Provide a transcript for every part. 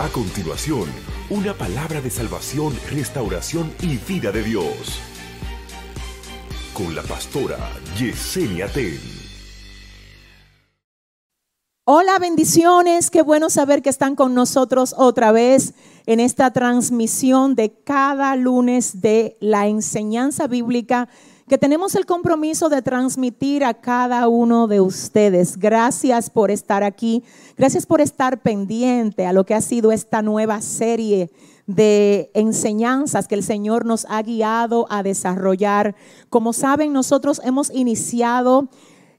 A continuación, una palabra de salvación, restauración y vida de Dios. Con la pastora Yesenia Ten. Hola, bendiciones. Qué bueno saber que están con nosotros otra vez en esta transmisión de cada lunes de la enseñanza bíblica que tenemos el compromiso de transmitir a cada uno de ustedes. Gracias por estar aquí, gracias por estar pendiente a lo que ha sido esta nueva serie de enseñanzas que el Señor nos ha guiado a desarrollar. Como saben, nosotros hemos iniciado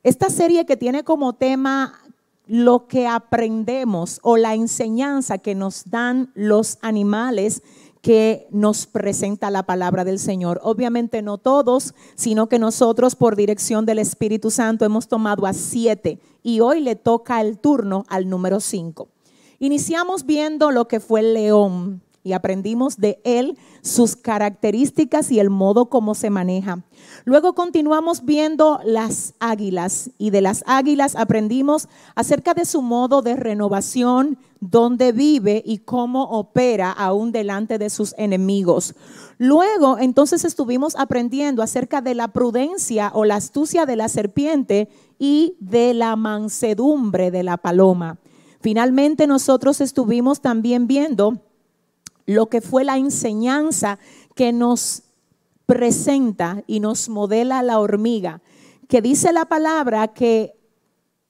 esta serie que tiene como tema lo que aprendemos o la enseñanza que nos dan los animales que nos presenta la palabra del Señor. Obviamente no todos, sino que nosotros por dirección del Espíritu Santo hemos tomado a siete y hoy le toca el turno al número cinco. Iniciamos viendo lo que fue el león y aprendimos de él sus características y el modo como se maneja. Luego continuamos viendo las águilas y de las águilas aprendimos acerca de su modo de renovación, dónde vive y cómo opera aún delante de sus enemigos. Luego entonces estuvimos aprendiendo acerca de la prudencia o la astucia de la serpiente y de la mansedumbre de la paloma. Finalmente nosotros estuvimos también viendo lo que fue la enseñanza que nos presenta y nos modela la hormiga, que dice la palabra que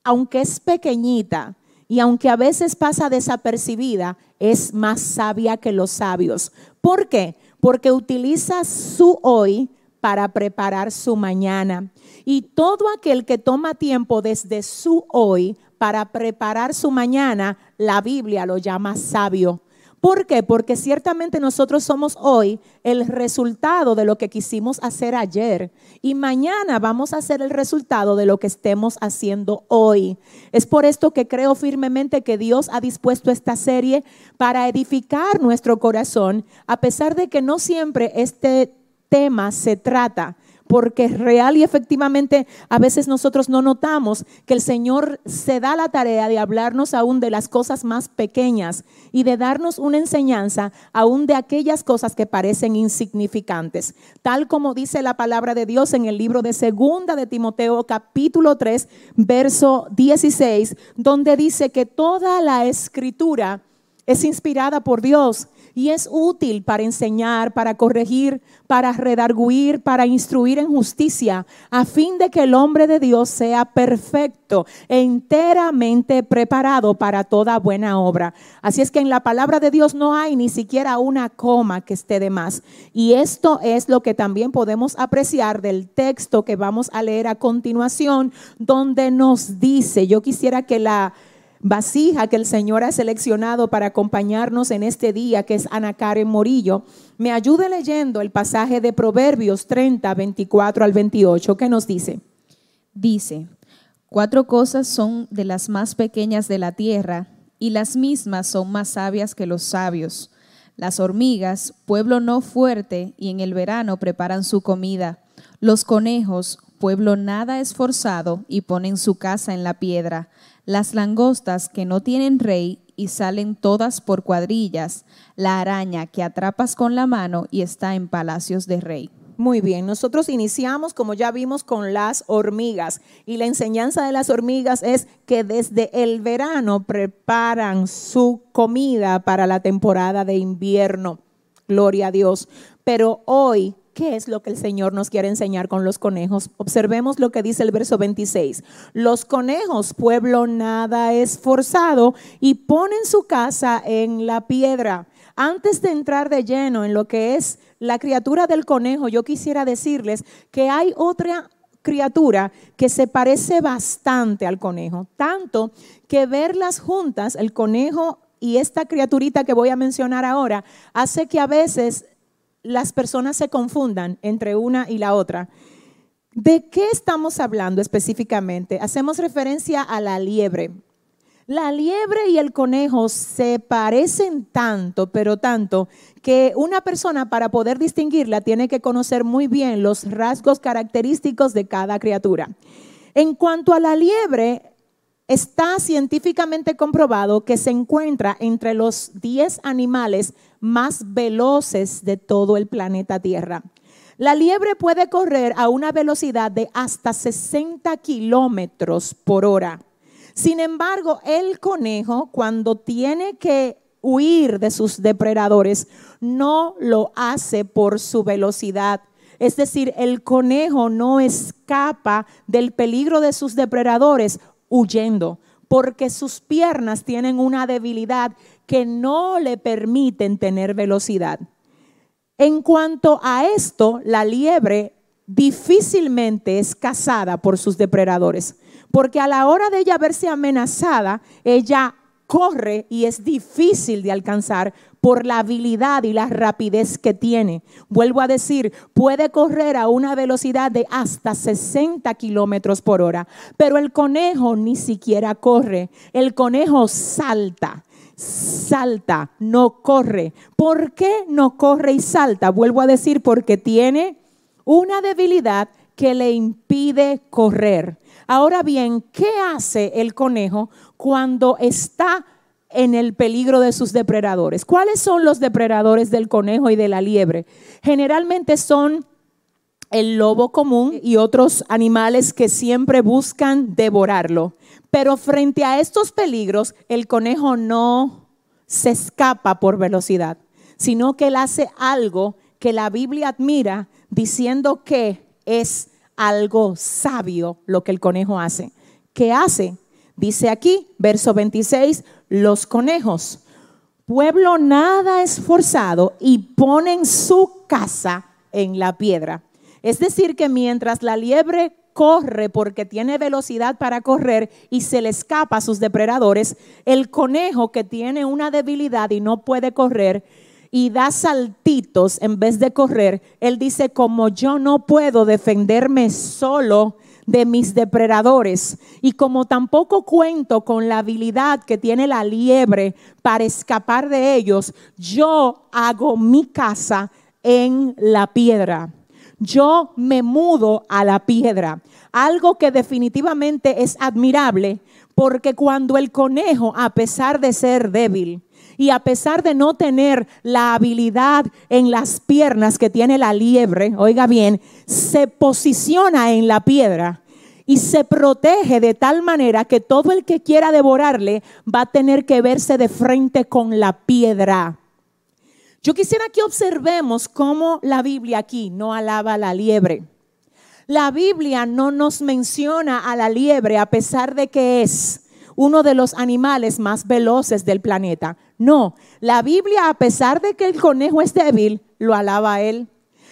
aunque es pequeñita y aunque a veces pasa desapercibida, es más sabia que los sabios. ¿Por qué? Porque utiliza su hoy para preparar su mañana. Y todo aquel que toma tiempo desde su hoy para preparar su mañana, la Biblia lo llama sabio. ¿Por qué? Porque ciertamente nosotros somos hoy el resultado de lo que quisimos hacer ayer y mañana vamos a ser el resultado de lo que estemos haciendo hoy. Es por esto que creo firmemente que Dios ha dispuesto esta serie para edificar nuestro corazón, a pesar de que no siempre este tema se trata porque real y efectivamente a veces nosotros no notamos que el Señor se da la tarea de hablarnos aún de las cosas más pequeñas y de darnos una enseñanza aún de aquellas cosas que parecen insignificantes. Tal como dice la palabra de Dios en el libro de Segunda de Timoteo capítulo 3, verso 16, donde dice que toda la escritura es inspirada por Dios y es útil para enseñar, para corregir, para redarguir, para instruir en justicia, a fin de que el hombre de Dios sea perfecto, e enteramente preparado para toda buena obra. Así es que en la palabra de Dios no hay ni siquiera una coma que esté de más. Y esto es lo que también podemos apreciar del texto que vamos a leer a continuación, donde nos dice, yo quisiera que la vasija que el Señor ha seleccionado para acompañarnos en este día, que es Ana Karen Morillo, me ayude leyendo el pasaje de Proverbios 30, 24 al 28, que nos dice. Dice, cuatro cosas son de las más pequeñas de la tierra, y las mismas son más sabias que los sabios. Las hormigas, pueblo no fuerte, y en el verano preparan su comida. Los conejos, pueblo nada esforzado, y ponen su casa en la piedra las langostas que no tienen rey y salen todas por cuadrillas, la araña que atrapas con la mano y está en palacios de rey. Muy bien, nosotros iniciamos, como ya vimos, con las hormigas. Y la enseñanza de las hormigas es que desde el verano preparan su comida para la temporada de invierno. Gloria a Dios. Pero hoy ¿Qué es lo que el Señor nos quiere enseñar con los conejos? Observemos lo que dice el verso 26. Los conejos, pueblo nada esforzado, y ponen su casa en la piedra. Antes de entrar de lleno en lo que es la criatura del conejo, yo quisiera decirles que hay otra criatura que se parece bastante al conejo, tanto que verlas juntas, el conejo y esta criaturita que voy a mencionar ahora, hace que a veces las personas se confundan entre una y la otra. ¿De qué estamos hablando específicamente? Hacemos referencia a la liebre. La liebre y el conejo se parecen tanto, pero tanto, que una persona para poder distinguirla tiene que conocer muy bien los rasgos característicos de cada criatura. En cuanto a la liebre, está científicamente comprobado que se encuentra entre los 10 animales más veloces de todo el planeta Tierra. La liebre puede correr a una velocidad de hasta 60 kilómetros por hora. Sin embargo, el conejo, cuando tiene que huir de sus depredadores, no lo hace por su velocidad. Es decir, el conejo no escapa del peligro de sus depredadores huyendo, porque sus piernas tienen una debilidad que no le permiten tener velocidad. En cuanto a esto, la liebre difícilmente es cazada por sus depredadores, porque a la hora de ella verse amenazada, ella corre y es difícil de alcanzar por la habilidad y la rapidez que tiene. Vuelvo a decir, puede correr a una velocidad de hasta 60 kilómetros por hora, pero el conejo ni siquiera corre, el conejo salta salta, no corre. ¿Por qué no corre y salta? Vuelvo a decir, porque tiene una debilidad que le impide correr. Ahora bien, ¿qué hace el conejo cuando está en el peligro de sus depredadores? ¿Cuáles son los depredadores del conejo y de la liebre? Generalmente son el lobo común y otros animales que siempre buscan devorarlo. Pero frente a estos peligros, el conejo no se escapa por velocidad, sino que él hace algo que la Biblia admira diciendo que es algo sabio lo que el conejo hace. ¿Qué hace? Dice aquí, verso 26, los conejos, pueblo nada esforzado y ponen su casa en la piedra. Es decir, que mientras la liebre corre porque tiene velocidad para correr y se le escapa a sus depredadores, el conejo que tiene una debilidad y no puede correr y da saltitos en vez de correr, él dice, como yo no puedo defenderme solo de mis depredadores y como tampoco cuento con la habilidad que tiene la liebre para escapar de ellos, yo hago mi casa en la piedra yo me mudo a la piedra. Algo que definitivamente es admirable, porque cuando el conejo, a pesar de ser débil, y a pesar de no tener la habilidad en las piernas que tiene la liebre, oiga bien, se posiciona en la piedra y se protege de tal manera que todo el que quiera devorarle va a tener que verse de frente con la piedra. Yo quisiera que observemos cómo la Biblia aquí no alaba a la liebre. La Biblia no nos menciona a la liebre a pesar de que es uno de los animales más veloces del planeta. No, la Biblia a pesar de que el conejo es débil, lo alaba a él.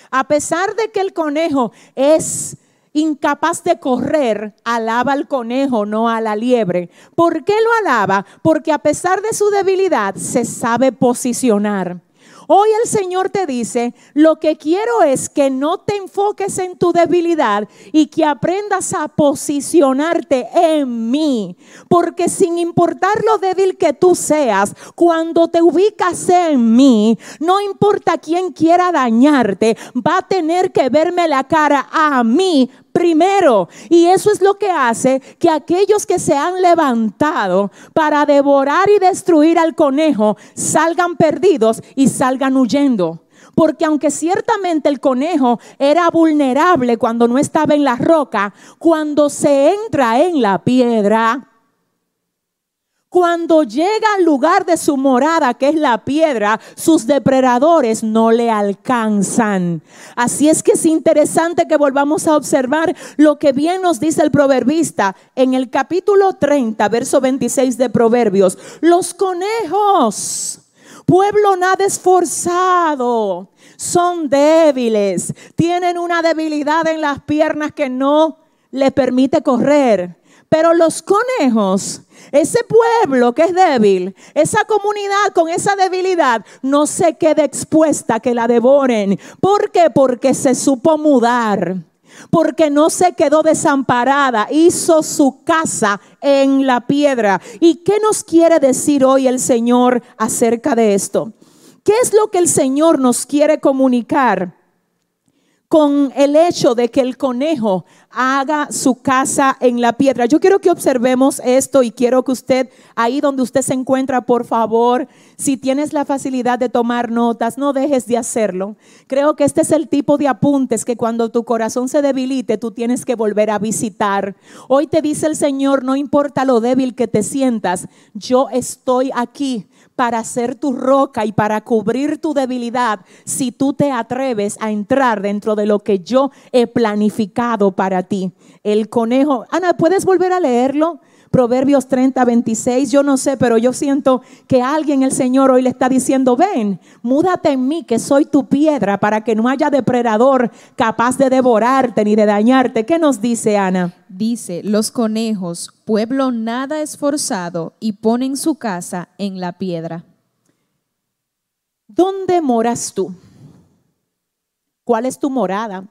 A pesar de que el conejo es incapaz de correr, alaba al conejo, no a la liebre. ¿Por qué lo alaba? Porque a pesar de su debilidad se sabe posicionar. Hoy el Señor te dice, lo que quiero es que no te enfoques en tu debilidad y que aprendas a posicionarte en mí. Porque sin importar lo débil que tú seas, cuando te ubicas en mí, no importa quién quiera dañarte, va a tener que verme la cara a mí primero. Y eso es lo que hace que aquellos que se han levantado para devorar y destruir al conejo salgan perdidos y salgan huyendo. Porque aunque ciertamente el conejo era vulnerable cuando no estaba en la roca, cuando se entra en la piedra, cuando llega al lugar de su morada, que es la piedra, sus depredadores no le alcanzan. Así es que es interesante que volvamos a observar lo que bien nos dice el proverbista en el capítulo 30, verso 26 de Proverbios. Los conejos, pueblo nada esforzado, son débiles, tienen una debilidad en las piernas que no le permite correr. Pero los conejos ese pueblo que es débil, esa comunidad con esa debilidad, no se quede expuesta a que la devoren. ¿Por qué? Porque se supo mudar. Porque no se quedó desamparada, hizo su casa en la piedra. ¿Y qué nos quiere decir hoy el Señor acerca de esto? ¿Qué es lo que el Señor nos quiere comunicar? Con el hecho de que el conejo haga su casa en la piedra. Yo quiero que observemos esto y quiero que usted, ahí donde usted se encuentra, por favor, si tienes la facilidad de tomar notas, no dejes de hacerlo. Creo que este es el tipo de apuntes que cuando tu corazón se debilite, tú tienes que volver a visitar. Hoy te dice el Señor, no importa lo débil que te sientas, yo estoy aquí para ser tu roca y para cubrir tu debilidad si tú te atreves a entrar dentro de lo que yo he planificado para ti. El conejo, Ana, ¿puedes volver a leerlo? Proverbios 30, 26, yo no sé, pero yo siento que alguien, el Señor, hoy le está diciendo, ven, múdate en mí, que soy tu piedra, para que no haya depredador capaz de devorarte ni de dañarte. ¿Qué nos dice Ana? Dice, los conejos, pueblo nada esforzado, y ponen su casa en la piedra. ¿Dónde moras tú? ¿Cuál es tu morada?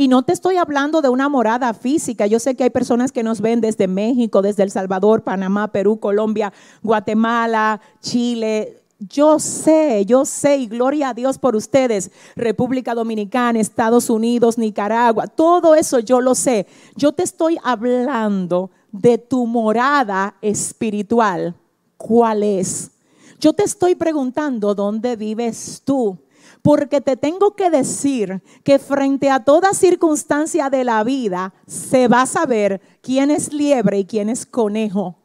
Y no te estoy hablando de una morada física. Yo sé que hay personas que nos ven desde México, desde El Salvador, Panamá, Perú, Colombia, Guatemala, Chile. Yo sé, yo sé, y gloria a Dios por ustedes, República Dominicana, Estados Unidos, Nicaragua, todo eso yo lo sé. Yo te estoy hablando de tu morada espiritual. ¿Cuál es? Yo te estoy preguntando, ¿dónde vives tú? Porque te tengo que decir que frente a toda circunstancia de la vida se va a saber quién es liebre y quién es conejo.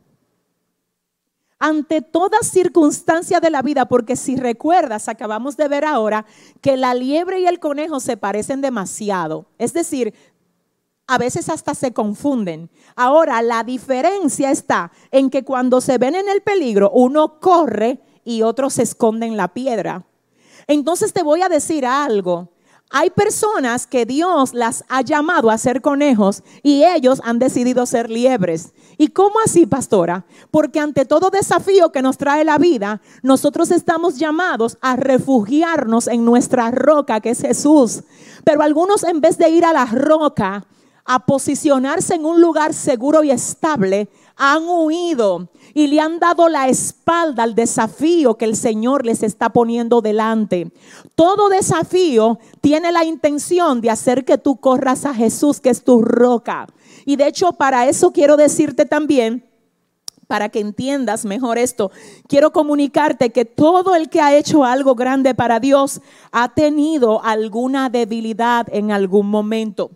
Ante toda circunstancia de la vida, porque si recuerdas, acabamos de ver ahora que la liebre y el conejo se parecen demasiado. Es decir, a veces hasta se confunden. Ahora, la diferencia está en que cuando se ven en el peligro, uno corre y otro se esconde en la piedra. Entonces te voy a decir algo. Hay personas que Dios las ha llamado a ser conejos y ellos han decidido ser liebres. ¿Y cómo así, pastora? Porque ante todo desafío que nos trae la vida, nosotros estamos llamados a refugiarnos en nuestra roca, que es Jesús. Pero algunos en vez de ir a la roca, a posicionarse en un lugar seguro y estable, han huido y le han dado la espalda al desafío que el Señor les está poniendo delante. Todo desafío tiene la intención de hacer que tú corras a Jesús, que es tu roca. Y de hecho, para eso quiero decirte también para que entiendas mejor esto, quiero comunicarte que todo el que ha hecho algo grande para Dios ha tenido alguna debilidad en algún momento.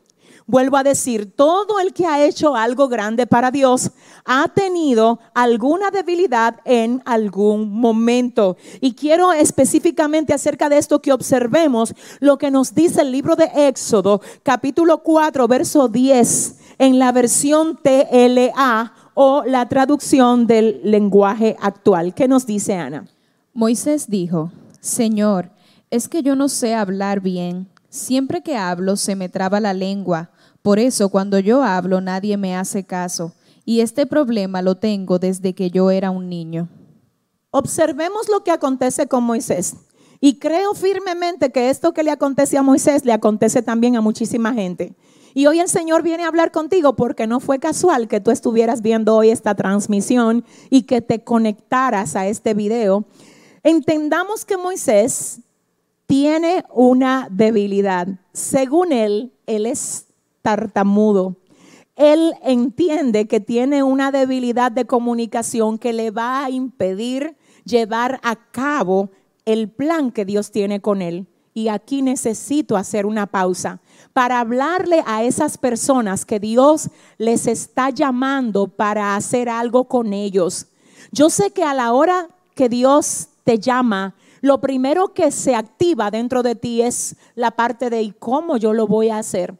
Vuelvo a decir, todo el que ha hecho algo grande para Dios ha tenido alguna debilidad en algún momento. Y quiero específicamente acerca de esto que observemos lo que nos dice el libro de Éxodo, capítulo 4, verso 10, en la versión TLA o la traducción del lenguaje actual. ¿Qué nos dice Ana? Moisés dijo, Señor, es que yo no sé hablar bien. Siempre que hablo se me traba la lengua. Por eso cuando yo hablo nadie me hace caso. Y este problema lo tengo desde que yo era un niño. Observemos lo que acontece con Moisés. Y creo firmemente que esto que le acontece a Moisés le acontece también a muchísima gente. Y hoy el Señor viene a hablar contigo porque no fue casual que tú estuvieras viendo hoy esta transmisión y que te conectaras a este video. Entendamos que Moisés tiene una debilidad. Según él, él es tartamudo. Él entiende que tiene una debilidad de comunicación que le va a impedir llevar a cabo el plan que Dios tiene con él. Y aquí necesito hacer una pausa para hablarle a esas personas que Dios les está llamando para hacer algo con ellos. Yo sé que a la hora que Dios te llama, lo primero que se activa dentro de ti es la parte de ¿y cómo yo lo voy a hacer?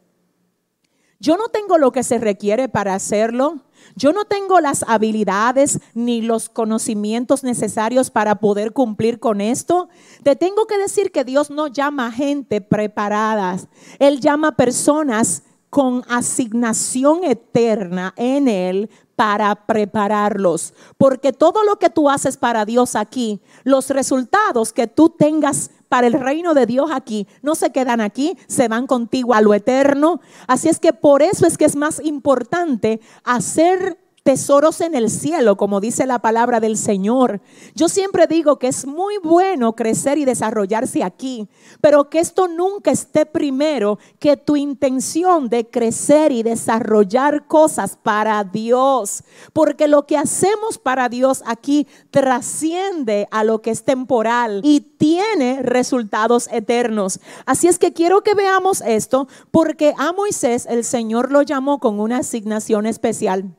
Yo no tengo lo que se requiere para hacerlo. Yo no tengo las habilidades ni los conocimientos necesarios para poder cumplir con esto. Te tengo que decir que Dios no llama gente preparadas. Él llama personas con asignación eterna en Él para prepararlos. Porque todo lo que tú haces para Dios aquí, los resultados que tú tengas para el reino de Dios aquí, no se quedan aquí, se van contigo a lo eterno. Así es que por eso es que es más importante hacerte tesoros en el cielo, como dice la palabra del Señor. Yo siempre digo que es muy bueno crecer y desarrollarse aquí, pero que esto nunca esté primero que tu intención de crecer y desarrollar cosas para Dios, porque lo que hacemos para Dios aquí trasciende a lo que es temporal y tiene resultados eternos. Así es que quiero que veamos esto, porque a Moisés el Señor lo llamó con una asignación especial.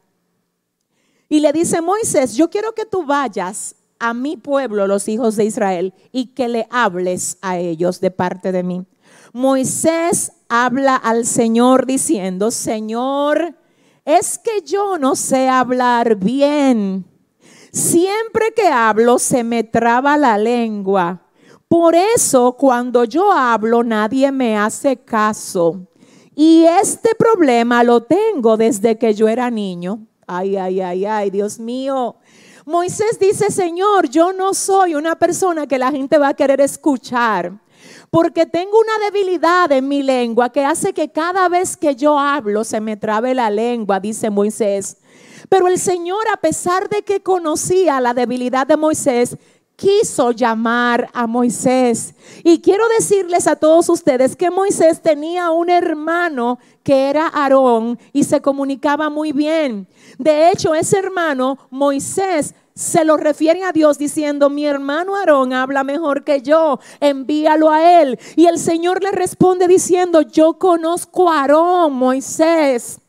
Y le dice, Moisés, yo quiero que tú vayas a mi pueblo, los hijos de Israel, y que le hables a ellos de parte de mí. Moisés habla al Señor diciendo, Señor, es que yo no sé hablar bien. Siempre que hablo se me traba la lengua. Por eso cuando yo hablo nadie me hace caso. Y este problema lo tengo desde que yo era niño. Ay, ay, ay, ay, Dios mío. Moisés dice, Señor, yo no soy una persona que la gente va a querer escuchar, porque tengo una debilidad en mi lengua que hace que cada vez que yo hablo se me trabe la lengua, dice Moisés. Pero el Señor, a pesar de que conocía la debilidad de Moisés, quiso llamar a Moisés. Y quiero decirles a todos ustedes que Moisés tenía un hermano que era Aarón y se comunicaba muy bien. De hecho, ese hermano, Moisés, se lo refiere a Dios diciendo, mi hermano Aarón habla mejor que yo, envíalo a él. Y el Señor le responde diciendo, yo conozco a Aarón, Moisés.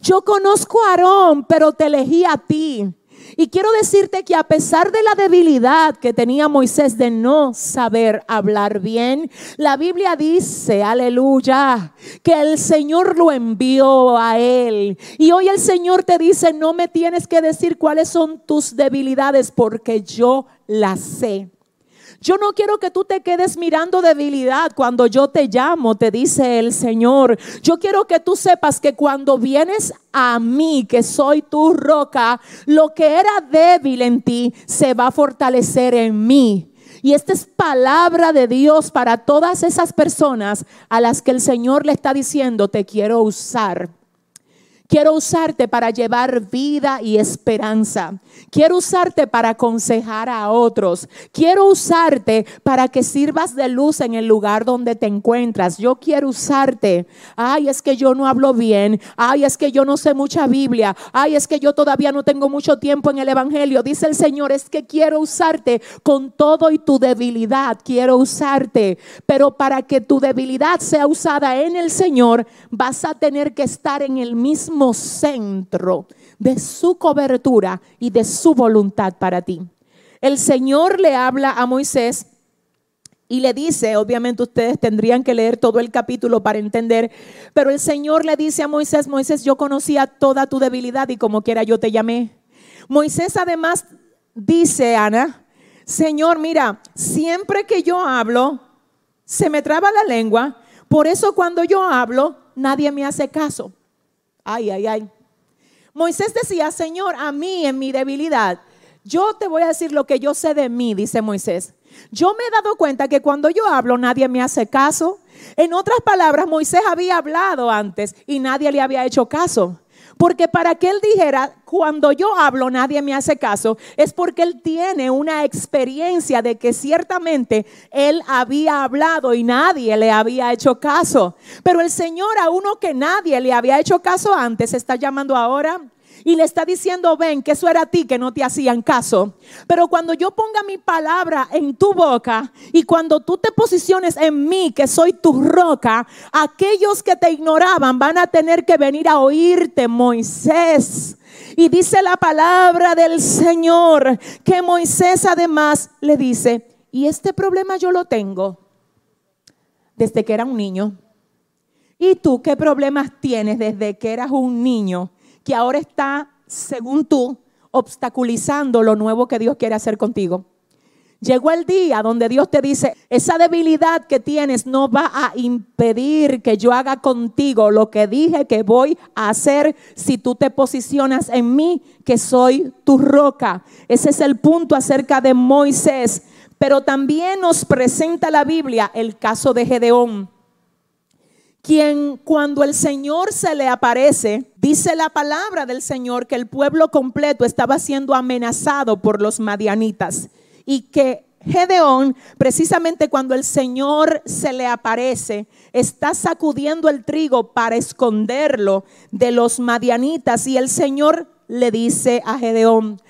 Yo conozco a Aarón, pero te elegí a ti. Y quiero decirte que a pesar de la debilidad que tenía Moisés de no saber hablar bien, la Biblia dice, aleluya, que el Señor lo envió a él. Y hoy el Señor te dice, no me tienes que decir cuáles son tus debilidades porque yo las sé. Yo no quiero que tú te quedes mirando debilidad cuando yo te llamo, te dice el Señor. Yo quiero que tú sepas que cuando vienes a mí, que soy tu roca, lo que era débil en ti se va a fortalecer en mí. Y esta es palabra de Dios para todas esas personas a las que el Señor le está diciendo, te quiero usar. Quiero usarte para llevar vida y esperanza. Quiero usarte para aconsejar a otros. Quiero usarte para que sirvas de luz en el lugar donde te encuentras. Yo quiero usarte. Ay, es que yo no hablo bien. Ay, es que yo no sé mucha Biblia. Ay, es que yo todavía no tengo mucho tiempo en el Evangelio. Dice el Señor, es que quiero usarte con todo y tu debilidad. Quiero usarte. Pero para que tu debilidad sea usada en el Señor, vas a tener que estar en el mismo centro de su cobertura y de su voluntad para ti. El Señor le habla a Moisés y le dice, obviamente ustedes tendrían que leer todo el capítulo para entender, pero el Señor le dice a Moisés, Moisés, yo conocía toda tu debilidad y como quiera yo te llamé. Moisés además dice, Ana, Señor, mira, siempre que yo hablo, se me traba la lengua, por eso cuando yo hablo, nadie me hace caso. Ay, ay, ay. Moisés decía, Señor, a mí en mi debilidad, yo te voy a decir lo que yo sé de mí, dice Moisés. Yo me he dado cuenta que cuando yo hablo nadie me hace caso. En otras palabras, Moisés había hablado antes y nadie le había hecho caso. Porque para que él dijera, cuando yo hablo nadie me hace caso, es porque él tiene una experiencia de que ciertamente él había hablado y nadie le había hecho caso. Pero el Señor a uno que nadie le había hecho caso antes está llamando ahora y le está diciendo, ven, que eso era a ti que no te hacían caso. Pero cuando yo ponga mi palabra en tu boca y cuando tú te posiciones en mí, que soy tu roca, aquellos que te ignoraban van a tener que venir a oírte, Moisés. Y dice la palabra del Señor que Moisés además le dice, y este problema yo lo tengo desde que era un niño. ¿Y tú qué problemas tienes desde que eras un niño? Que ahora está, según tú, obstaculizando lo nuevo que Dios quiere hacer contigo. Llegó el día donde Dios te dice, esa debilidad que tienes no va a impedir que yo haga contigo lo que dije que voy a hacer si tú te posicionas en mí, que soy tu roca. Ese es el punto acerca de Moisés. Pero también nos presenta la Biblia el caso de Gedeón quien cuando el Señor se le aparece, dice la palabra del Señor que el pueblo completo estaba siendo amenazado por los madianitas y que Gedeón, precisamente cuando el Señor se le aparece, está sacudiendo el trigo para esconderlo de los madianitas y el Señor le dice a Gedeón,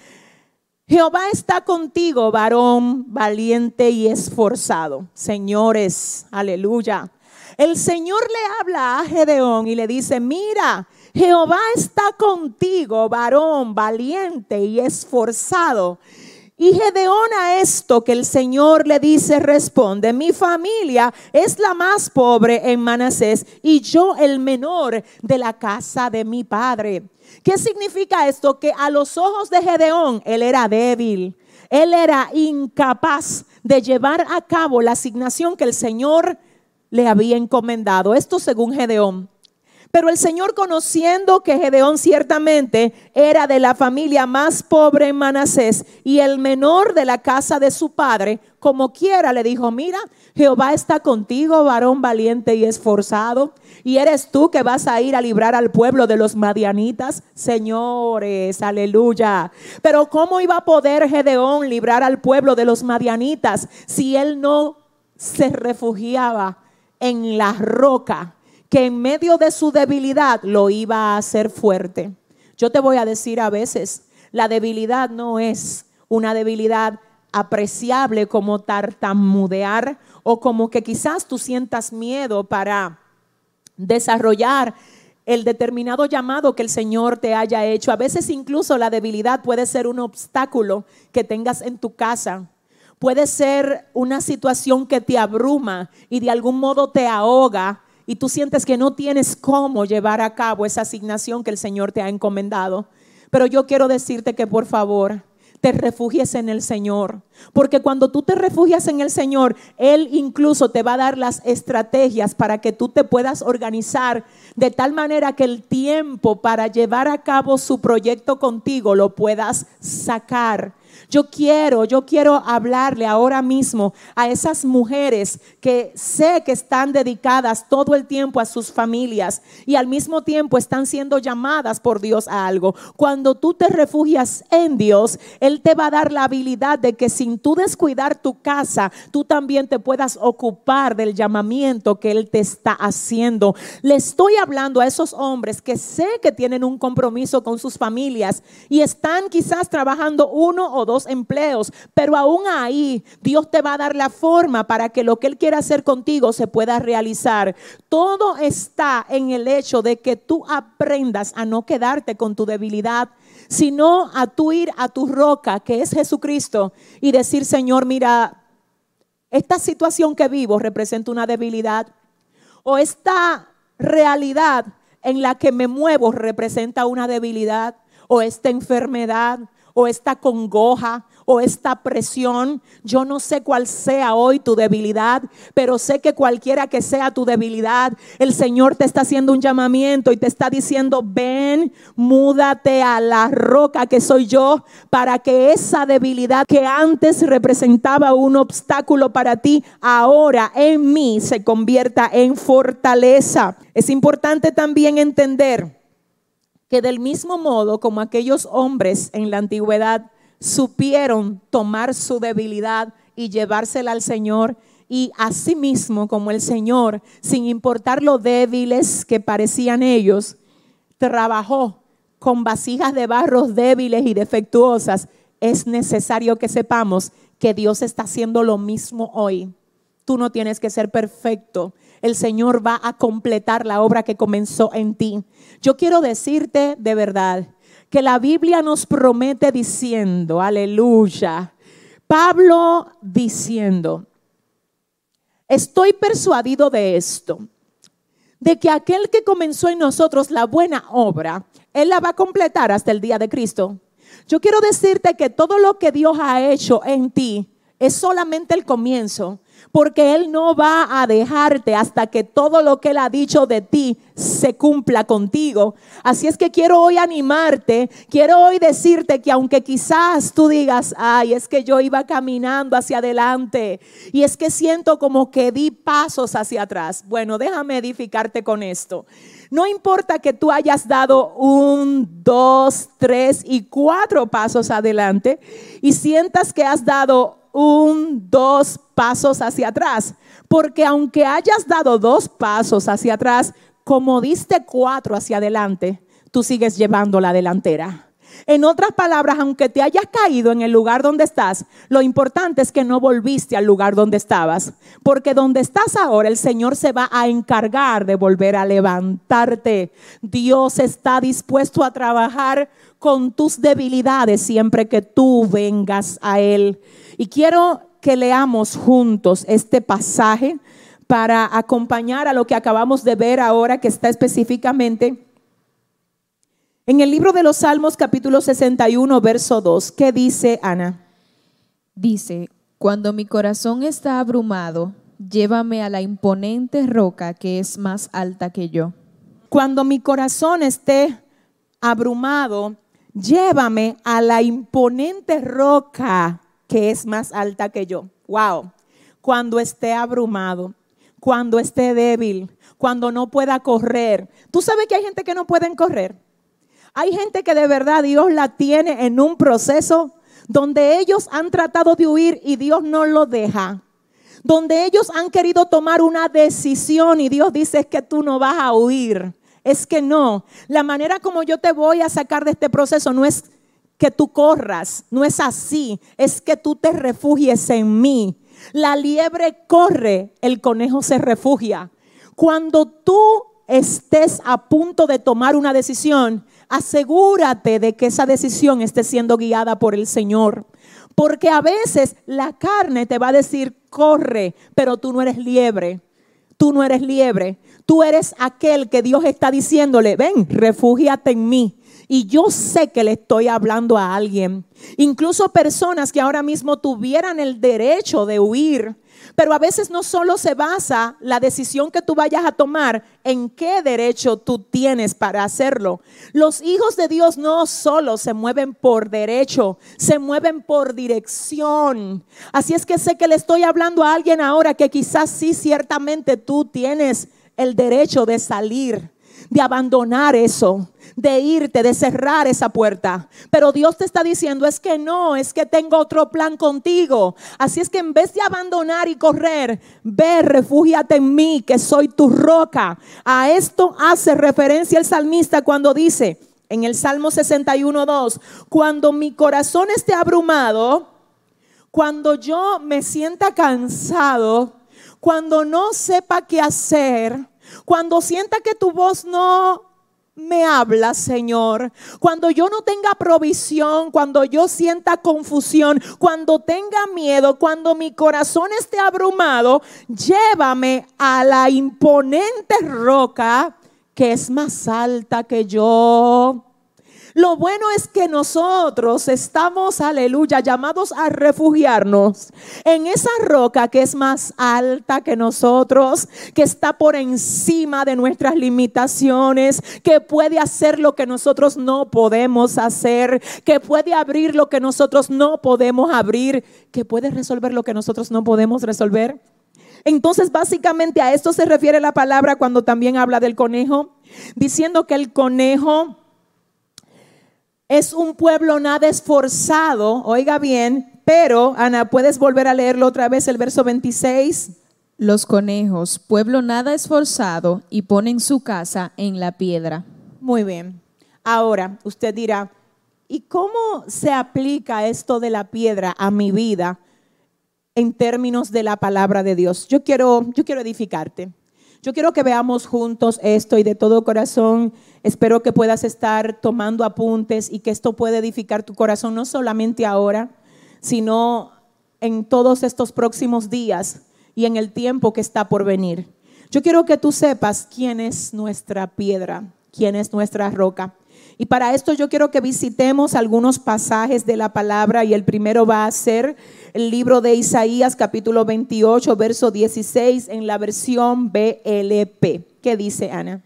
Jehová está contigo, varón valiente y esforzado. Señores, aleluya. El Señor le habla a Gedeón y le dice, mira, Jehová está contigo, varón valiente y esforzado. Y Gedeón a esto que el Señor le dice responde, mi familia es la más pobre en Manasés y yo el menor de la casa de mi padre. ¿Qué significa esto? Que a los ojos de Gedeón él era débil, él era incapaz de llevar a cabo la asignación que el Señor había encomendado. Esto según Gedeón. Pero el Señor, conociendo que Gedeón ciertamente era de la familia más pobre en Manasés y el menor de la casa de su padre, como quiera, le dijo, mira, Jehová está contigo, varón valiente y esforzado, y eres tú que vas a ir a librar al pueblo de los madianitas. Señores, aleluya. Pero ¿cómo iba a poder Gedeón librar al pueblo de los madianitas si él no se refugiaba en la roca? que en medio de su debilidad lo iba a hacer fuerte. Yo te voy a decir a veces, la debilidad no es una debilidad apreciable como tartamudear o como que quizás tú sientas miedo para desarrollar el determinado llamado que el Señor te haya hecho. A veces incluso la debilidad puede ser un obstáculo que tengas en tu casa. Puede ser una situación que te abruma y de algún modo te ahoga y tú sientes que no tienes cómo llevar a cabo esa asignación que el Señor te ha encomendado. Pero yo quiero decirte que por favor te refugies en el Señor. Porque cuando tú te refugias en el Señor, Él incluso te va a dar las estrategias para que tú te puedas organizar de tal manera que el tiempo para llevar a cabo su proyecto contigo lo puedas sacar yo quiero, yo quiero hablarle ahora mismo a esas mujeres que sé que están dedicadas todo el tiempo a sus familias y al mismo tiempo están siendo llamadas por Dios a algo. Cuando tú te refugias en Dios, Él te va a dar la habilidad de que sin tú descuidar tu casa, tú también te puedas ocupar del llamamiento que Él te está haciendo. Le estoy hablando a esos hombres que sé que tienen un compromiso con sus familias y están quizás trabajando uno o dos empleos, pero aún ahí Dios te va a dar la forma para que lo que Él quiera hacer contigo se pueda realizar. Todo está en el hecho de que tú aprendas a no quedarte con tu debilidad, sino a tu ir a tu roca, que es Jesucristo, y decir, Señor, mira, esta situación que vivo representa una debilidad, o esta realidad en la que me muevo representa una debilidad, o esta enfermedad, o esta congoja o esta presión. Yo no sé cuál sea hoy tu debilidad, pero sé que cualquiera que sea tu debilidad, el Señor te está haciendo un llamamiento y te está diciendo, ven, múdate a la roca que soy yo, para que esa debilidad que antes representaba un obstáculo para ti, ahora en mí se convierta en fortaleza. Es importante también entender que del mismo modo como aquellos hombres en la antigüedad supieron tomar su debilidad y llevársela al Señor, y asimismo como el Señor, sin importar lo débiles que parecían ellos, trabajó con vasijas de barros débiles y defectuosas, es necesario que sepamos que Dios está haciendo lo mismo hoy. Tú no tienes que ser perfecto, el Señor va a completar la obra que comenzó en ti. Yo quiero decirte de verdad que la Biblia nos promete diciendo, aleluya, Pablo diciendo, estoy persuadido de esto, de que aquel que comenzó en nosotros la buena obra, Él la va a completar hasta el día de Cristo. Yo quiero decirte que todo lo que Dios ha hecho en ti, es solamente el comienzo porque Él no va a dejarte hasta que todo lo que Él ha dicho de ti se cumpla contigo. Así es que quiero hoy animarte, quiero hoy decirte que aunque quizás tú digas, ay, es que yo iba caminando hacia adelante y es que siento como que di pasos hacia atrás. Bueno, déjame edificarte con esto. No importa que tú hayas dado un, dos, tres y cuatro pasos adelante y sientas que has dado un, dos pasos hacia atrás. Porque aunque hayas dado dos pasos hacia atrás, como diste cuatro hacia adelante, tú sigues llevando la delantera. En otras palabras, aunque te hayas caído en el lugar donde estás, lo importante es que no volviste al lugar donde estabas. Porque donde estás ahora, el Señor se va a encargar de volver a levantarte. Dios está dispuesto a trabajar con tus debilidades siempre que tú vengas a Él. Y quiero que leamos juntos este pasaje para acompañar a lo que acabamos de ver ahora, que está específicamente en el libro de los Salmos capítulo 61, verso 2. ¿Qué dice Ana? Dice, cuando mi corazón está abrumado, llévame a la imponente roca que es más alta que yo. Cuando mi corazón esté abrumado, llévame a la imponente roca que es más alta que yo. Wow. Cuando esté abrumado, cuando esté débil, cuando no pueda correr. ¿Tú sabes que hay gente que no pueden correr? Hay gente que de verdad Dios la tiene en un proceso donde ellos han tratado de huir y Dios no lo deja. Donde ellos han querido tomar una decisión y Dios dice es que tú no vas a huir. Es que no. La manera como yo te voy a sacar de este proceso no es que tú corras, no es así, es que tú te refugies en mí. La liebre corre, el conejo se refugia. Cuando tú estés a punto de tomar una decisión, asegúrate de que esa decisión esté siendo guiada por el Señor. Porque a veces la carne te va a decir, corre, pero tú no eres liebre. Tú no eres liebre. Tú eres aquel que Dios está diciéndole, ven, refúgiate en mí. Y yo sé que le estoy hablando a alguien. Incluso personas que ahora mismo tuvieran el derecho de huir. Pero a veces no solo se basa la decisión que tú vayas a tomar en qué derecho tú tienes para hacerlo. Los hijos de Dios no solo se mueven por derecho, se mueven por dirección. Así es que sé que le estoy hablando a alguien ahora que quizás sí ciertamente tú tienes el derecho de salir de abandonar eso, de irte, de cerrar esa puerta. Pero Dios te está diciendo, es que no, es que tengo otro plan contigo. Así es que en vez de abandonar y correr, ve, refúgiate en mí, que soy tu roca. A esto hace referencia el salmista cuando dice en el Salmo 61.2, cuando mi corazón esté abrumado, cuando yo me sienta cansado, cuando no sepa qué hacer, cuando sienta que tu voz no me habla, Señor. Cuando yo no tenga provisión, cuando yo sienta confusión, cuando tenga miedo, cuando mi corazón esté abrumado, llévame a la imponente roca que es más alta que yo. Lo bueno es que nosotros estamos, aleluya, llamados a refugiarnos en esa roca que es más alta que nosotros, que está por encima de nuestras limitaciones, que puede hacer lo que nosotros no podemos hacer, que puede abrir lo que nosotros no podemos abrir, que puede resolver lo que nosotros no podemos resolver. Entonces, básicamente a esto se refiere la palabra cuando también habla del conejo, diciendo que el conejo es un pueblo nada esforzado, oiga bien, pero Ana, ¿puedes volver a leerlo otra vez el verso 26? Los conejos, pueblo nada esforzado y ponen su casa en la piedra. Muy bien. Ahora, usted dirá, ¿y cómo se aplica esto de la piedra a mi vida en términos de la palabra de Dios? Yo quiero, yo quiero edificarte. Yo quiero que veamos juntos esto y de todo corazón espero que puedas estar tomando apuntes y que esto pueda edificar tu corazón no solamente ahora, sino en todos estos próximos días y en el tiempo que está por venir. Yo quiero que tú sepas quién es nuestra piedra, quién es nuestra roca. Y para esto yo quiero que visitemos algunos pasajes de la palabra y el primero va a ser el libro de Isaías capítulo 28, verso 16 en la versión BLP. ¿Qué dice Ana?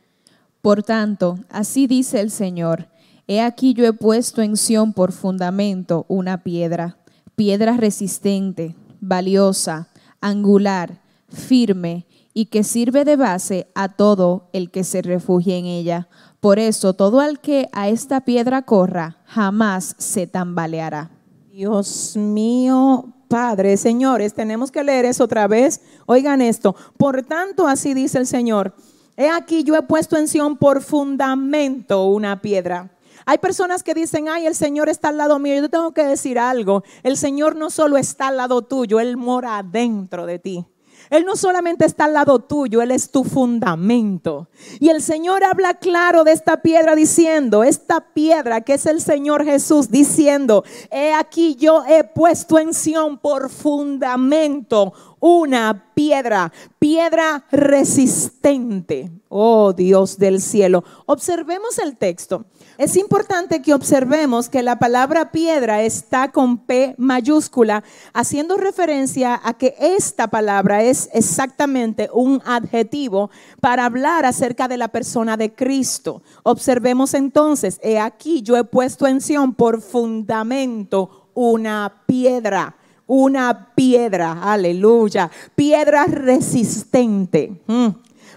Por tanto, así dice el Señor, he aquí yo he puesto en Sión por fundamento una piedra, piedra resistente, valiosa, angular, firme y que sirve de base a todo el que se refugie en ella por eso, todo el que a esta piedra corra jamás se tambaleará. Dios mío, Padre, señores, tenemos que leer eso otra vez. Oigan esto. Por tanto, así dice el Señor. He aquí yo he puesto en Sión por fundamento una piedra. Hay personas que dicen, ay, el Señor está al lado mío. Yo tengo que decir algo. El Señor no solo está al lado tuyo, Él mora dentro de ti. Él no solamente está al lado tuyo, Él es tu fundamento. Y el Señor habla claro de esta piedra diciendo, esta piedra que es el Señor Jesús diciendo, he aquí yo he puesto en Sión por fundamento una piedra, piedra resistente. Oh Dios del cielo. Observemos el texto. Es importante que observemos que la palabra piedra está con P mayúscula, haciendo referencia a que esta palabra es exactamente un adjetivo para hablar acerca de la persona de Cristo. Observemos entonces, he aquí yo he puesto en Sion por fundamento una piedra una piedra, aleluya, piedra resistente, mm,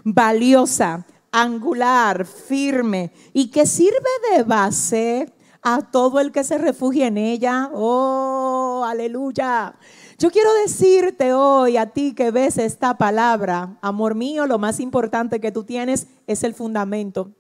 valiosa, angular, firme y que sirve de base a todo el que se refugia en ella. Oh, aleluya. Yo quiero decirte hoy a ti que ves esta palabra, amor mío, lo más importante que tú tienes es el fundamento.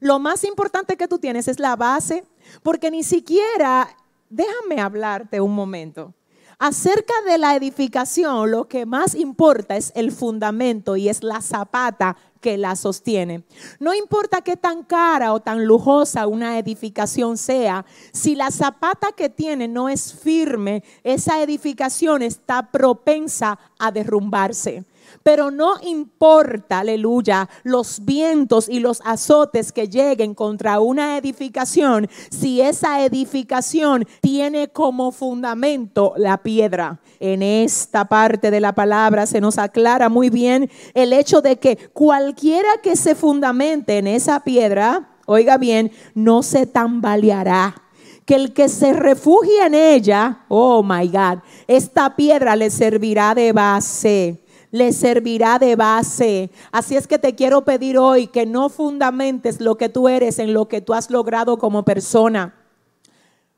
Lo más importante que tú tienes es la base, porque ni siquiera, déjame hablarte un momento. Acerca de la edificación, lo que más importa es el fundamento y es la zapata que la sostiene. No importa qué tan cara o tan lujosa una edificación sea, si la zapata que tiene no es firme, esa edificación está propensa a derrumbarse. Pero no importa, aleluya, los vientos y los azotes que lleguen contra una edificación, si esa edificación tiene como fundamento la piedra. En esta parte de la palabra se nos aclara muy bien el hecho de que cualquiera que se fundamente en esa piedra, oiga bien, no se tambaleará que el que se refugie en ella, oh my God, esta piedra le servirá de base le servirá de base. Así es que te quiero pedir hoy que no fundamentes lo que tú eres en lo que tú has logrado como persona.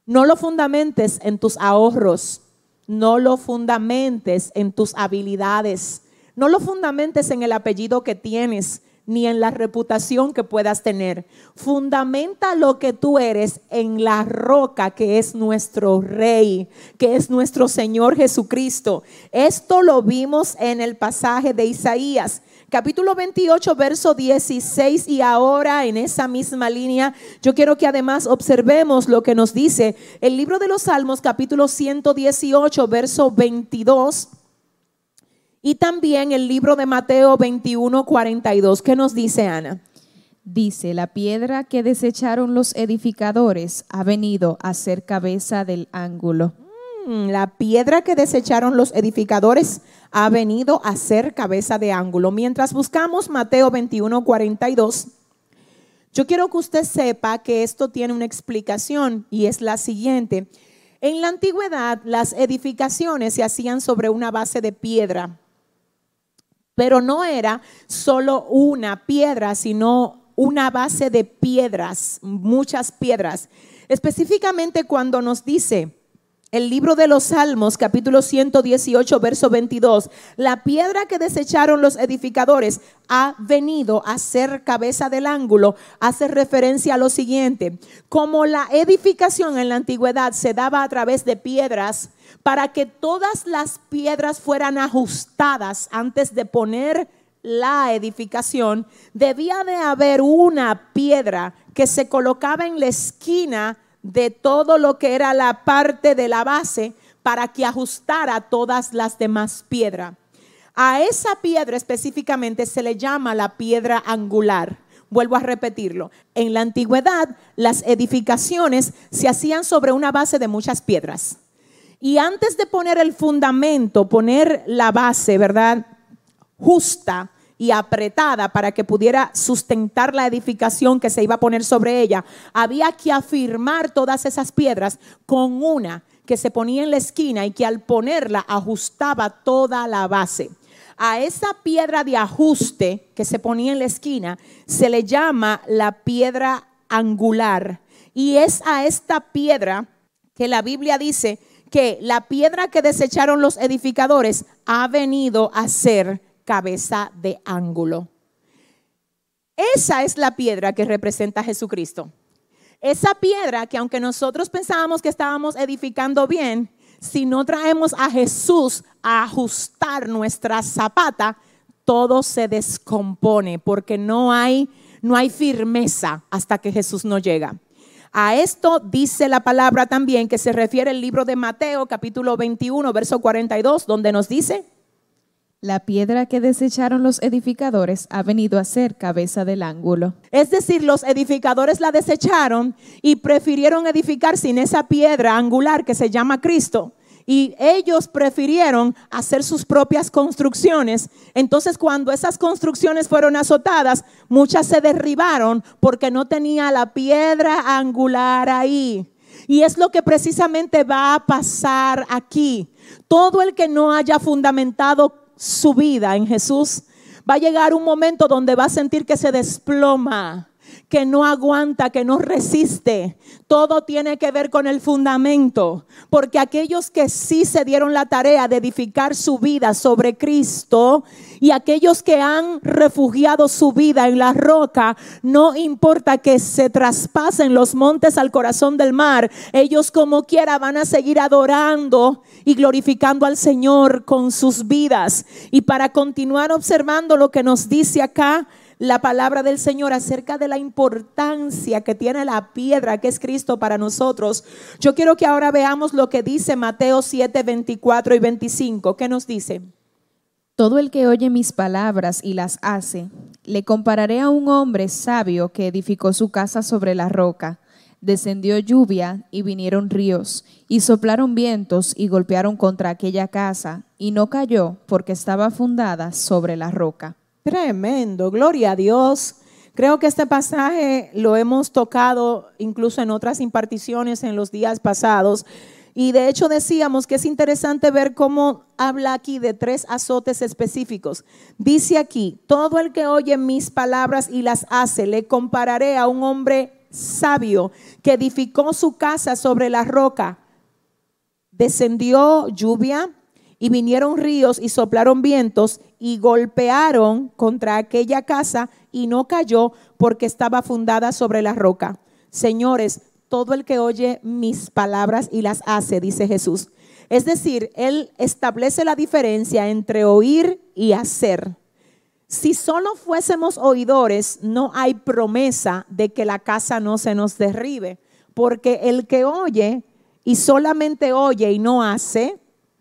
No lo fundamentes en tus ahorros. No lo fundamentes en tus habilidades. No lo fundamentes en el apellido que tienes ni en la reputación que puedas tener. Fundamenta lo que tú eres en la roca que es nuestro Rey, que es nuestro Señor Jesucristo. Esto lo vimos en el pasaje de Isaías. Capítulo 28, verso 16 y ahora en esa misma línea, yo quiero que además observemos lo que nos dice el libro de los Salmos, capítulo 118, verso 22 y también el libro de Mateo 21, 42. ¿Qué nos dice Ana? Dice, la piedra que desecharon los edificadores ha venido a ser cabeza del ángulo. Mm, la piedra que desecharon los edificadores ha venido a ser cabeza de ángulo. Mientras buscamos Mateo 21, 42, yo quiero que usted sepa que esto tiene una explicación y es la siguiente. En la antigüedad las edificaciones se hacían sobre una base de piedra pero no era solo una piedra, sino una base de piedras, muchas piedras. Específicamente cuando nos dice el libro de los Salmos, capítulo 118, verso 22, la piedra que desecharon los edificadores ha venido a ser cabeza del ángulo, hace referencia a lo siguiente, como la edificación en la antigüedad se daba a través de piedras, para que todas las piedras fueran ajustadas antes de poner la edificación, debía de haber una piedra que se colocaba en la esquina de todo lo que era la parte de la base para que ajustara todas las demás piedras. A esa piedra específicamente se le llama la piedra angular. Vuelvo a repetirlo. En la antigüedad, las edificaciones se hacían sobre una base de muchas piedras. Y antes de poner el fundamento, poner la base, ¿verdad? Justa y apretada para que pudiera sustentar la edificación que se iba a poner sobre ella, había que afirmar todas esas piedras con una que se ponía en la esquina y que al ponerla ajustaba toda la base. A esa piedra de ajuste que se ponía en la esquina se le llama la piedra angular. Y es a esta piedra que la Biblia dice que la piedra que desecharon los edificadores ha venido a ser cabeza de ángulo. Esa es la piedra que representa a Jesucristo. Esa piedra que aunque nosotros pensábamos que estábamos edificando bien, si no traemos a Jesús a ajustar nuestra zapata, todo se descompone porque no hay, no hay firmeza hasta que Jesús no llega. A esto dice la palabra también que se refiere el libro de Mateo capítulo 21, verso 42, donde nos dice, la piedra que desecharon los edificadores ha venido a ser cabeza del ángulo. Es decir, los edificadores la desecharon y prefirieron edificar sin esa piedra angular que se llama Cristo. Y ellos prefirieron hacer sus propias construcciones. Entonces cuando esas construcciones fueron azotadas, muchas se derribaron porque no tenía la piedra angular ahí. Y es lo que precisamente va a pasar aquí. Todo el que no haya fundamentado su vida en Jesús, va a llegar un momento donde va a sentir que se desploma, que no aguanta, que no resiste. Todo tiene que ver con el fundamento, porque aquellos que sí se dieron la tarea de edificar su vida sobre Cristo y aquellos que han refugiado su vida en la roca, no importa que se traspasen los montes al corazón del mar, ellos como quiera van a seguir adorando y glorificando al Señor con sus vidas. Y para continuar observando lo que nos dice acá, la palabra del Señor acerca de la importancia que tiene la piedra que es Cristo para nosotros. Yo quiero que ahora veamos lo que dice Mateo 7, 24 y 25. ¿Qué nos dice? Todo el que oye mis palabras y las hace, le compararé a un hombre sabio que edificó su casa sobre la roca. Descendió lluvia y vinieron ríos, y soplaron vientos y golpearon contra aquella casa, y no cayó porque estaba fundada sobre la roca. Tremendo, gloria a Dios. Creo que este pasaje lo hemos tocado incluso en otras imparticiones en los días pasados. Y de hecho decíamos que es interesante ver cómo habla aquí de tres azotes específicos. Dice aquí, todo el que oye mis palabras y las hace, le compararé a un hombre sabio que edificó su casa sobre la roca. Descendió lluvia, y vinieron ríos y soplaron vientos y golpearon contra aquella casa y no cayó porque estaba fundada sobre la roca. Señores, todo el que oye mis palabras y las hace, dice Jesús. Es decir, Él establece la diferencia entre oír y hacer. Si solo fuésemos oidores, no hay promesa de que la casa no se nos derribe, porque el que oye y solamente oye y no hace,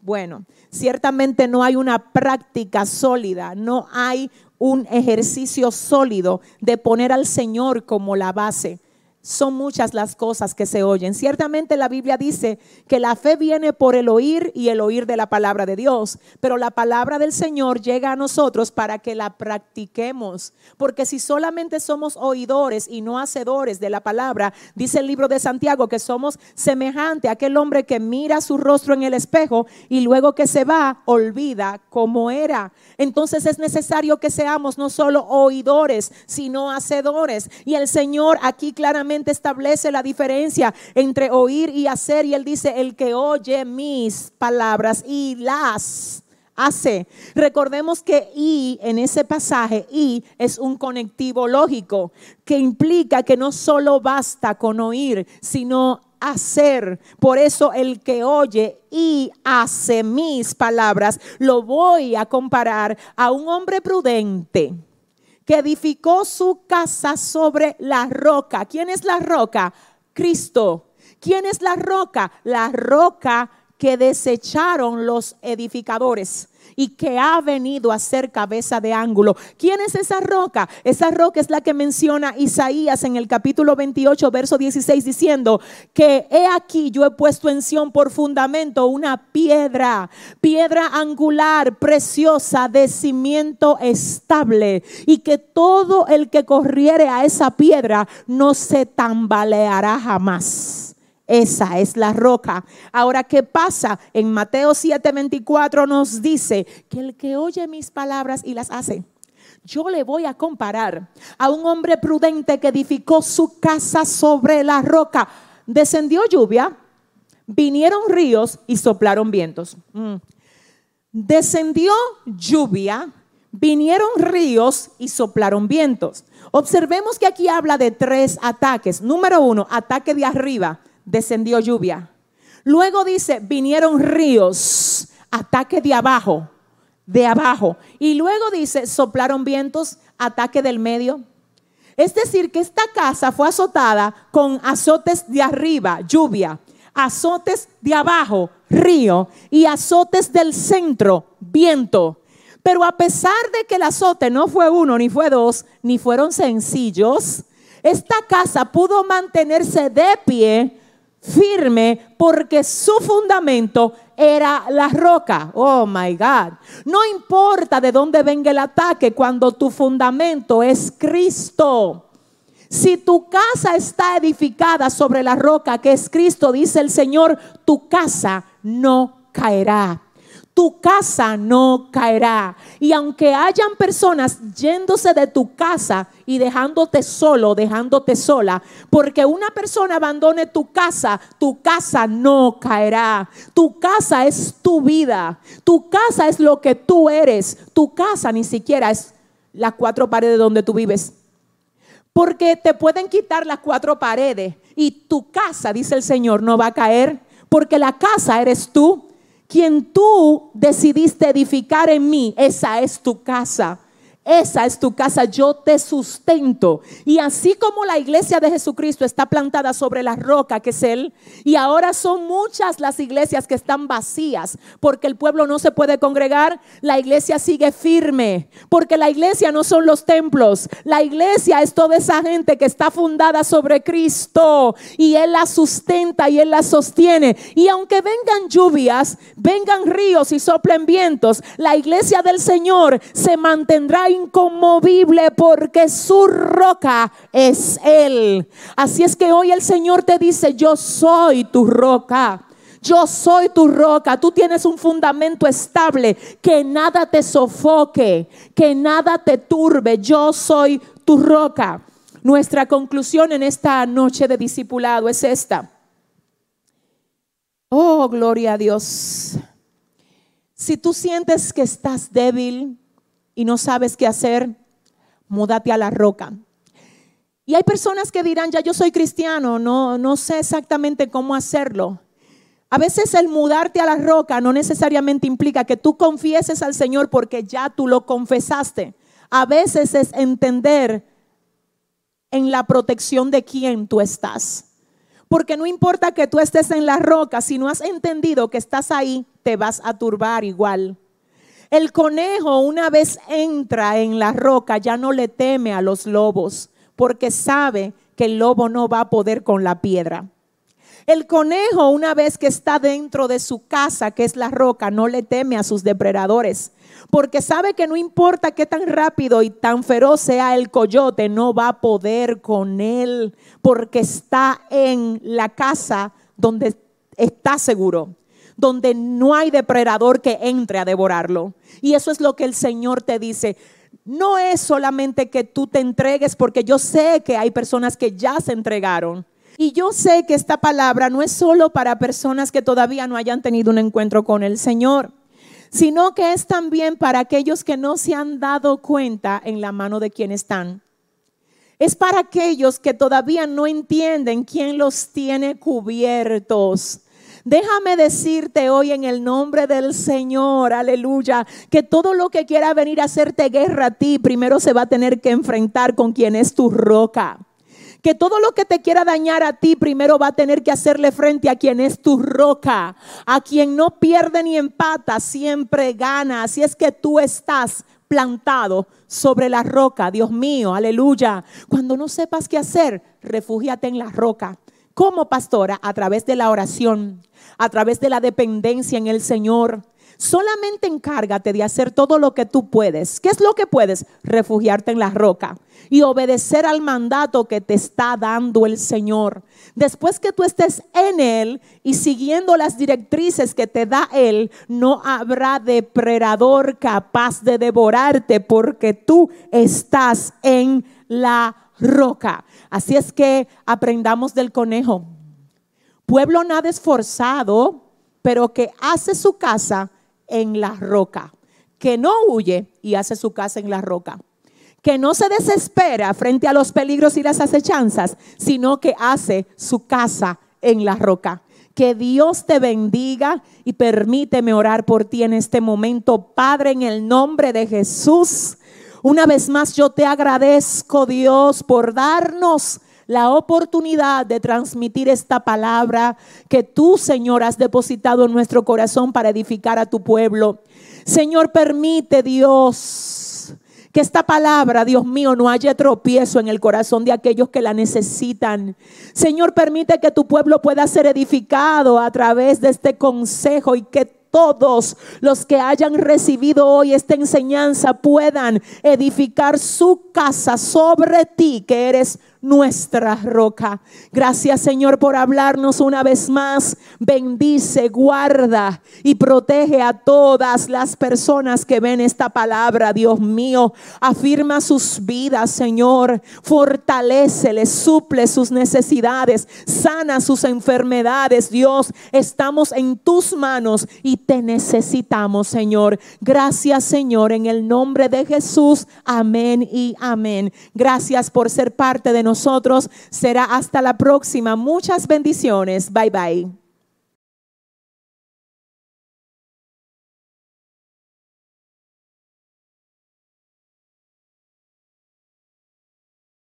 bueno, ciertamente no hay una práctica sólida, no hay un ejercicio sólido de poner al Señor como la base son muchas las cosas que se oyen. Ciertamente la Biblia dice que la fe viene por el oír y el oír de la palabra de Dios, pero la palabra del Señor llega a nosotros para que la practiquemos, porque si solamente somos oidores y no hacedores de la palabra, dice el libro de Santiago que somos semejante a aquel hombre que mira su rostro en el espejo y luego que se va olvida cómo era. Entonces es necesario que seamos no solo oidores, sino hacedores. Y el Señor aquí claramente establece la diferencia entre oír y hacer. Y él dice, el que oye mis palabras y las hace. Recordemos que y en ese pasaje, y es un conectivo lógico que implica que no solo basta con oír, sino hacer. Por eso el que oye y hace mis palabras, lo voy a comparar a un hombre prudente que edificó su casa sobre la roca. ¿Quién es la roca? Cristo. ¿Quién es la roca? La roca que desecharon los edificadores. Y que ha venido a ser cabeza de ángulo. ¿Quién es esa roca? Esa roca es la que menciona Isaías en el capítulo 28, verso 16, diciendo que he aquí yo he puesto en Sión por fundamento una piedra, piedra angular, preciosa, de cimiento estable, y que todo el que corriere a esa piedra no se tambaleará jamás. Esa es la roca. Ahora, ¿qué pasa? En Mateo 7:24 nos dice que el que oye mis palabras y las hace, yo le voy a comparar a un hombre prudente que edificó su casa sobre la roca. Descendió lluvia, vinieron ríos y soplaron vientos. Mm. Descendió lluvia, vinieron ríos y soplaron vientos. Observemos que aquí habla de tres ataques. Número uno, ataque de arriba descendió lluvia. Luego dice, vinieron ríos, ataque de abajo, de abajo. Y luego dice, soplaron vientos, ataque del medio. Es decir, que esta casa fue azotada con azotes de arriba, lluvia, azotes de abajo, río, y azotes del centro, viento. Pero a pesar de que el azote no fue uno, ni fue dos, ni fueron sencillos, esta casa pudo mantenerse de pie firme porque su fundamento era la roca. Oh my God. No importa de dónde venga el ataque cuando tu fundamento es Cristo. Si tu casa está edificada sobre la roca que es Cristo, dice el Señor, tu casa no caerá tu casa no caerá. Y aunque hayan personas yéndose de tu casa y dejándote solo, dejándote sola, porque una persona abandone tu casa, tu casa no caerá. Tu casa es tu vida. Tu casa es lo que tú eres. Tu casa ni siquiera es las cuatro paredes donde tú vives. Porque te pueden quitar las cuatro paredes y tu casa, dice el Señor, no va a caer. Porque la casa eres tú quien tú decidiste edificar en mí, esa es tu casa. Esa es tu casa, yo te sustento. Y así como la iglesia de Jesucristo está plantada sobre la roca que es Él, y ahora son muchas las iglesias que están vacías porque el pueblo no se puede congregar, la iglesia sigue firme, porque la iglesia no son los templos, la iglesia es toda esa gente que está fundada sobre Cristo y Él la sustenta y Él la sostiene. Y aunque vengan lluvias, vengan ríos y soplen vientos, la iglesia del Señor se mantendrá inconmovible porque su roca es Él. Así es que hoy el Señor te dice, yo soy tu roca. Yo soy tu roca. Tú tienes un fundamento estable. Que nada te sofoque. Que nada te turbe. Yo soy tu roca. Nuestra conclusión en esta noche de discipulado es esta. Oh, gloria a Dios. Si tú sientes que estás débil, y no sabes qué hacer, múdate a la roca. Y hay personas que dirán, ya yo soy cristiano, no, no sé exactamente cómo hacerlo. A veces el mudarte a la roca no necesariamente implica que tú confieses al Señor porque ya tú lo confesaste. A veces es entender en la protección de quién tú estás. Porque no importa que tú estés en la roca, si no has entendido que estás ahí, te vas a turbar igual. El conejo una vez entra en la roca ya no le teme a los lobos porque sabe que el lobo no va a poder con la piedra. El conejo una vez que está dentro de su casa, que es la roca, no le teme a sus depredadores porque sabe que no importa qué tan rápido y tan feroz sea el coyote, no va a poder con él porque está en la casa donde está seguro donde no hay depredador que entre a devorarlo. Y eso es lo que el Señor te dice. No es solamente que tú te entregues, porque yo sé que hay personas que ya se entregaron. Y yo sé que esta palabra no es solo para personas que todavía no hayan tenido un encuentro con el Señor, sino que es también para aquellos que no se han dado cuenta en la mano de quien están. Es para aquellos que todavía no entienden quién los tiene cubiertos Déjame decirte hoy en el nombre del Señor, aleluya, que todo lo que quiera venir a hacerte guerra a ti, primero se va a tener que enfrentar con quien es tu roca Que todo lo que te quiera dañar a ti primero va a tener que hacerle frente a quien es tu roca, a quien no pierde ni empata, siempre gana. Así es que tú estás plantado sobre la roca, Dios mío, aleluya. Cuando no sepas qué hacer, refúgiate en la roca. Como pastora, a través de la oración, a través de la dependencia en el Señor, Solamente encárgate de hacer todo lo que tú puedes. ¿Qué es lo que puedes? Refugiarte en la roca y obedecer al mandato que te está dando el Señor. Después que tú estés en Él y siguiendo las directrices que te da Él, no habrá depredador capaz de devorarte porque tú estás en la roca. Así es que aprendamos del conejo. Pueblo nada esforzado, pero que hace su casa en la roca, que no huye y hace su casa en la roca, que no se desespera frente a los peligros y las acechanzas, sino que hace su casa en la roca. Que Dios te bendiga y permíteme orar por ti en este momento, Padre, en el nombre de Jesús. Una vez más yo te agradezco, Dios, por darnos la oportunidad de transmitir esta palabra que tú, Señor, has depositado en nuestro corazón para edificar a tu pueblo. Señor, permite, Dios, que esta palabra, Dios mío, no haya tropiezo en el corazón de aquellos que la necesitan. Señor, permite que tu pueblo pueda ser edificado a través de este consejo y que todos los que hayan recibido hoy esta enseñanza puedan edificar su casa sobre ti, que eres nuestra roca. Gracias Señor por hablarnos una vez más. Bendice, guarda y protege a todas las personas que ven esta palabra, Dios mío. Afirma sus vidas, Señor. les suple sus necesidades, sana sus enfermedades, Dios. Estamos en tus manos y te necesitamos, Señor. Gracias, Señor, en el nombre de Jesús. Amén y amén. Gracias por ser parte de nosotros. Será hasta la próxima. Muchas bendiciones. Bye bye.